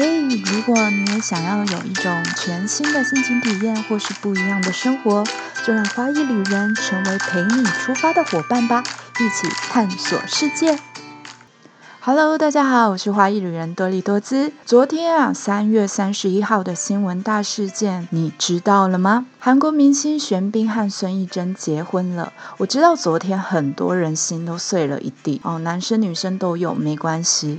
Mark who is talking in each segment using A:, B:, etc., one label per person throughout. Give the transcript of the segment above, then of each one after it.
A: 嘿，如果你也想要有一种全新的心情体验，或是不一样的生活，就让花艺旅人成为陪你出发的伙伴吧，一起探索世界。Hello，大家好，我是花艺旅人多利多姿。昨天啊，三月三十一号的新闻大事件，你知道了吗？韩国明星玄彬和孙艺珍结婚了。我知道昨天很多人心都碎了一地哦，男生女生都有，没关系。《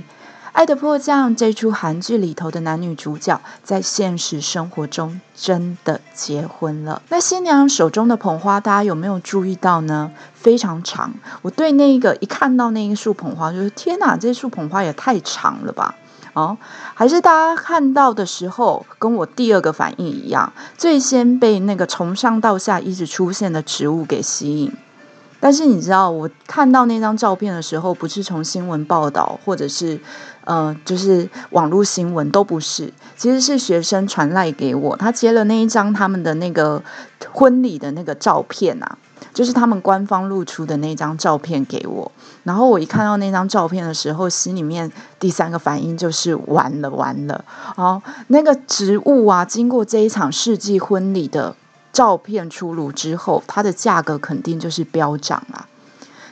A: 爱的迫降》这出韩剧里头的男女主角，在现实生活中真的结婚了。那新娘手中的捧花，大家有没有注意到呢？非常长。我对那个一看到那一束捧花，就是天哪，这束捧花也太长了吧！哦，还是大家看到的时候，跟我第二个反应一样，最先被那个从上到下一直出现的植物给吸引。但是你知道，我看到那张照片的时候，不是从新闻报道，或者是，呃，就是网络新闻都不是，其实是学生传来给我，他接了那一张他们的那个婚礼的那个照片啊，就是他们官方露出的那张照片给我。然后我一看到那张照片的时候，心里面第三个反应就是完了完了，哦，那个植物啊，经过这一场世纪婚礼的。照片出炉之后，它的价格肯定就是飙涨啦！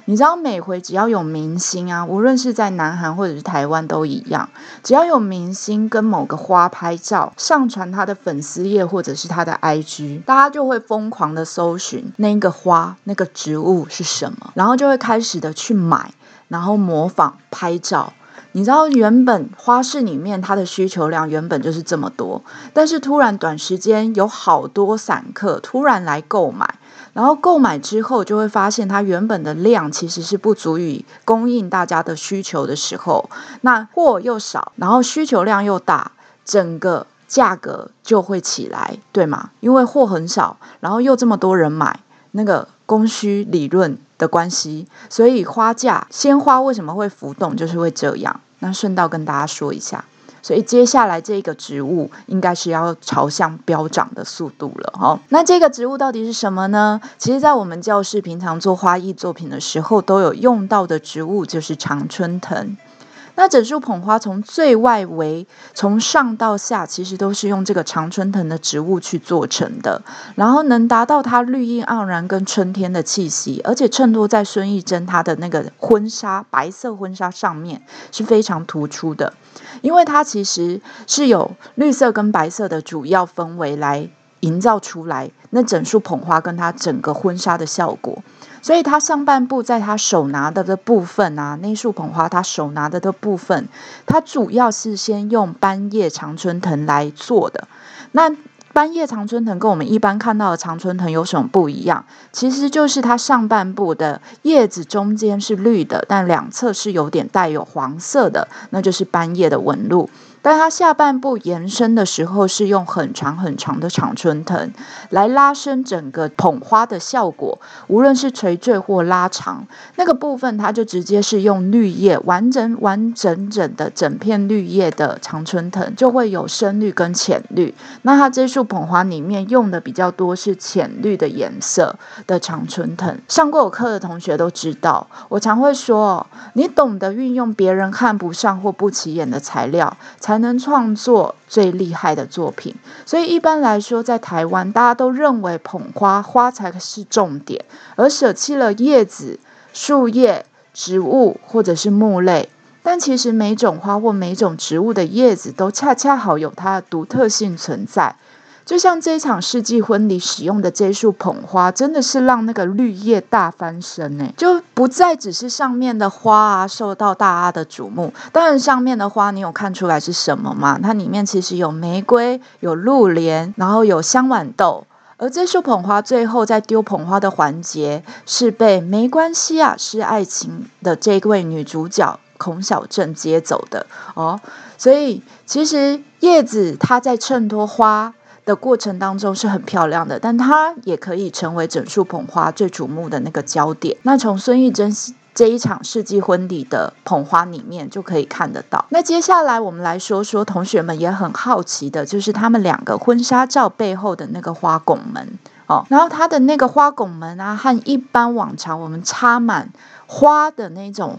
A: 你知道，每回只要有明星啊，无论是在南韩或者是台湾都一样，只要有明星跟某个花拍照，上传他的粉丝页或者是他的 IG，大家就会疯狂的搜寻那个花、那个植物是什么，然后就会开始的去买，然后模仿拍照。你知道原本花市里面它的需求量原本就是这么多，但是突然短时间有好多散客突然来购买，然后购买之后就会发现它原本的量其实是不足以供应大家的需求的时候，那货又少，然后需求量又大，整个价格就会起来，对吗？因为货很少，然后又这么多人买，那个供需理论。的关系，所以花架鲜花为什么会浮动，就是会这样。那顺道跟大家说一下，所以接下来这个植物应该是要朝向飙涨的速度了哈。那这个植物到底是什么呢？其实，在我们教室平常做花艺作品的时候，都有用到的植物就是常春藤。那整束捧花从最外围从上到下，其实都是用这个常春藤的植物去做成的，然后能达到它绿意盎然跟春天的气息，而且衬托在孙艺珍她的那个婚纱白色婚纱上面是非常突出的，因为它其实是有绿色跟白色的主要氛围来营造出来，那整束捧花跟它整个婚纱的效果。所以它上半部在它手拿的的部分啊，那束捧花它手拿的的部分，它主要是先用斑叶常春藤来做的。那斑叶常春藤跟我们一般看到的常春藤有什么不一样？其实就是它上半部的叶子中间是绿的，但两侧是有点带有黄色的，那就是斑叶的纹路。但它下半部延伸的时候，是用很长很长的常春藤来拉伸整个捧花的效果。无论是垂坠或拉长，那个部分它就直接是用绿叶完整完整整的整片绿叶的常春藤，就会有深绿跟浅绿。那它这束捧花里面用的比较多是浅绿的颜色的常春藤。上过我课的同学都知道，我常会说，你懂得运用别人看不上或不起眼的材料。才能创作最厉害的作品，所以一般来说，在台湾大家都认为捧花花才是重点，而舍弃了叶子、树叶、植物或者是木类。但其实每种花或每种植物的叶子都恰恰好有它的独特性存在。就像这一场世纪婚礼使用的这束捧花，真的是让那个绿叶大翻身呢，就不再只是上面的花啊受到大家的瞩目。当然，上面的花你有看出来是什么吗？它里面其实有玫瑰、有露莲，然后有香豌豆。而这束捧花最后在丢捧花的环节，是被没关系啊是爱情的这位女主角孔小振接走的哦。所以其实叶子它在衬托花。的过程当中是很漂亮的，但它也可以成为整束捧花最瞩目的那个焦点。那从孙艺珍这一场世纪婚礼的捧花里面就可以看得到。那接下来我们来说说同学们也很好奇的，就是他们两个婚纱照背后的那个花拱门哦。然后它的那个花拱门啊，和一般往常我们插满花的那种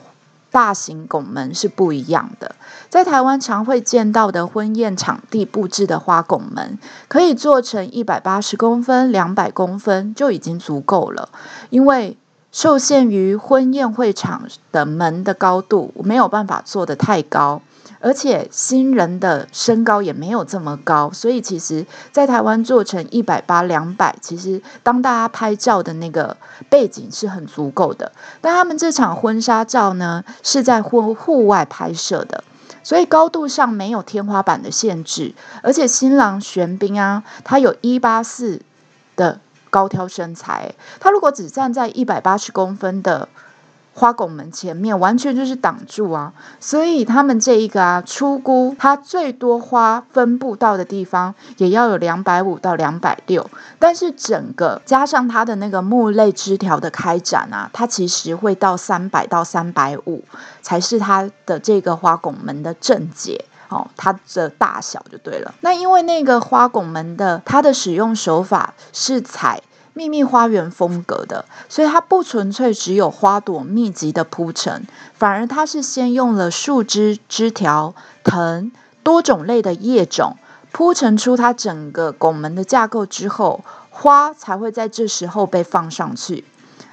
A: 大型拱门是不一样的。在台湾常会见到的婚宴场地布置的花拱门，可以做成一百八十公分、两百公分就已经足够了，因为。受限于婚宴会场的门的高度，没有办法做得太高，而且新人的身高也没有这么高，所以其实，在台湾做成一百八、两百，其实当大家拍照的那个背景是很足够的。但他们这场婚纱照呢，是在户户外拍摄的，所以高度上没有天花板的限制，而且新郎玄彬啊，他有一八四的。高挑身材，他如果只站在一百八十公分的花拱门前面，完全就是挡住啊！所以他们这一个啊，出估它最多花分布到的地方也要有两百五到两百六，但是整个加上它的那个木类枝条的开展啊，它其实会到三百到三百五才是它的这个花拱门的正解。哦，它的大小就对了。那因为那个花拱门的，它的使用手法是采秘密花园风格的，所以它不纯粹只有花朵密集的铺陈，反而它是先用了树枝、枝条、藤多种类的叶种铺陈出它整个拱门的架构之后，花才会在这时候被放上去。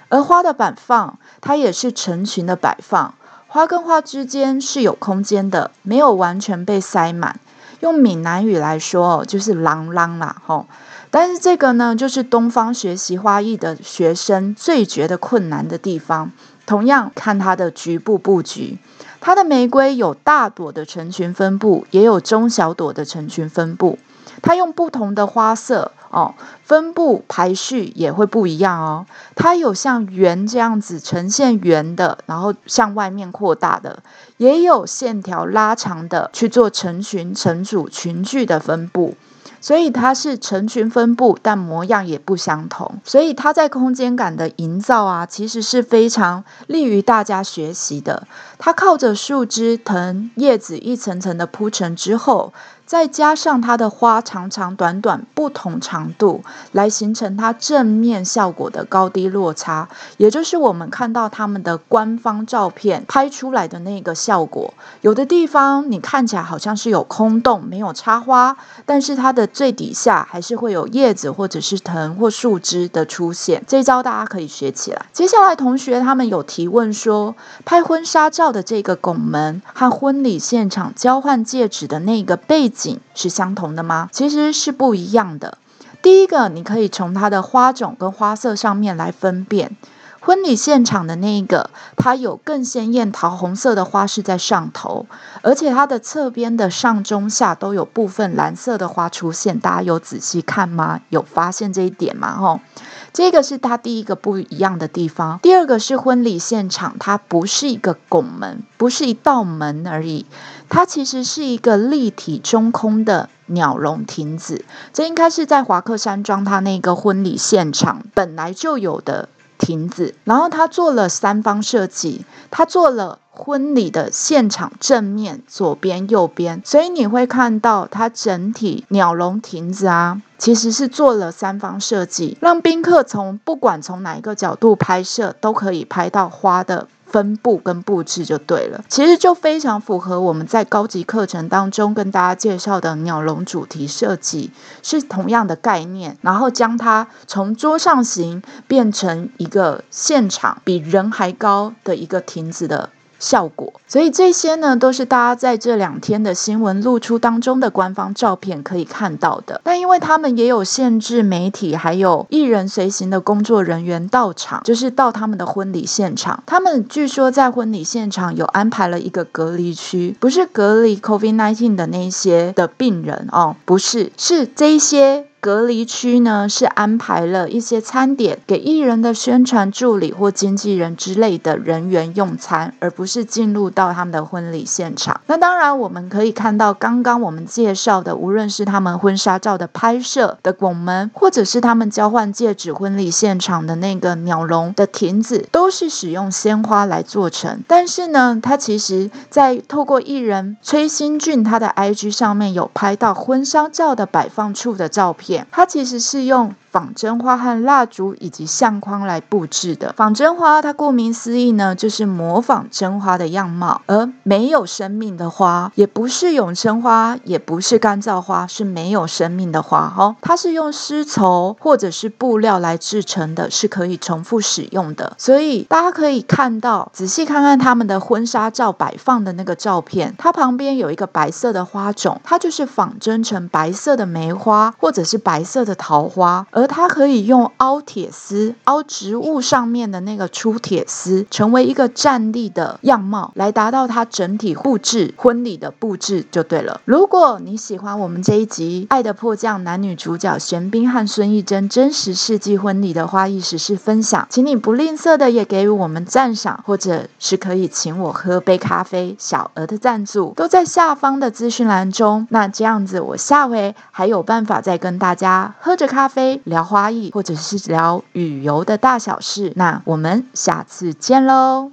A: 而花的摆放，它也是成群的摆放。花跟花之间是有空间的，没有完全被塞满。用闽南语来说，就是“啷啷”啦，吼。但是这个呢，就是东方学习花艺的学生最觉得困难的地方。同样，看它的局部布局，它的玫瑰有大朵的成群分布，也有中小朵的成群分布。它用不同的花色哦，分布排序也会不一样哦。它有像圆这样子呈现圆的，然后向外面扩大的，也有线条拉长的去做成群成组群聚的分布。所以它是成群分布，但模样也不相同。所以它在空间感的营造啊，其实是非常利于大家学习的。它靠着树枝、藤、叶子一层层的铺陈之后。再加上它的花长长短短不同长度，来形成它正面效果的高低落差，也就是我们看到他们的官方照片拍出来的那个效果。有的地方你看起来好像是有空洞，没有插花，但是它的最底下还是会有叶子或者是藤或树枝的出现。这招大家可以学起来。接下来同学他们有提问说，拍婚纱照的这个拱门和婚礼现场交换戒指的那个背。景是相同的吗？其实是不一样的。第一个，你可以从它的花种跟花色上面来分辨。婚礼现场的那一个，它有更鲜艳桃红色的花是在上头，而且它的侧边的上中下都有部分蓝色的花出现。大家有仔细看吗？有发现这一点吗？吼，这个是它第一个不一样的地方。第二个是婚礼现场，它不是一个拱门，不是一道门而已，它其实是一个立体中空的鸟笼亭子。这应该是在华克山庄它那个婚礼现场本来就有的。亭子，然后他做了三方设计，他做了婚礼的现场正面、左边、右边，所以你会看到它整体鸟笼亭子啊，其实是做了三方设计，让宾客从不管从哪一个角度拍摄，都可以拍到花的。分布跟布置就对了，其实就非常符合我们在高级课程当中跟大家介绍的鸟笼主题设计，是同样的概念，然后将它从桌上型变成一个现场比人还高的一个亭子的。效果，所以这些呢，都是大家在这两天的新闻露出当中的官方照片可以看到的。但因为他们也有限制媒体还有艺人随行的工作人员到场，就是到他们的婚礼现场。他们据说在婚礼现场有安排了一个隔离区，不是隔离 COVID-19 的那些的病人哦，不是，是这些。隔离区呢是安排了一些餐点给艺人的宣传助理或经纪人之类的人员用餐，而不是进入到他们的婚礼现场。那当然，我们可以看到刚刚我们介绍的，无论是他们婚纱照的拍摄的拱门，或者是他们交换戒指婚礼现场的那个鸟笼的亭子，都是使用鲜花来做成。但是呢，它其实在透过艺人崔新俊他的 IG 上面有拍到婚纱照的摆放处的照片。它其实是用。仿真花和蜡烛以及相框来布置的仿真花，它顾名思义呢，就是模仿真花的样貌。而没有生命的花，也不是永生花，也不是干燥花，是没有生命的花。哦，它是用丝绸或者是布料来制成的，是可以重复使用的。所以大家可以看到，仔细看看他们的婚纱照摆放的那个照片，它旁边有一个白色的花种，它就是仿真成白色的梅花或者是白色的桃花，而它可以用凹铁丝凹植物上面的那个粗铁丝，成为一个站立的样貌，来达到它整体布置婚礼的布置就对了。如果你喜欢我们这一集《爱的迫降》男女主角玄彬和孙艺珍真实世纪婚礼的花艺实事分享，请你不吝啬的也给予我们赞赏，或者是可以请我喝杯咖啡，小额的赞助都在下方的资讯栏中。那这样子，我下回还有办法再跟大家喝着咖啡聊。花艺，或者是聊旅游的大小事，那我们下次见喽。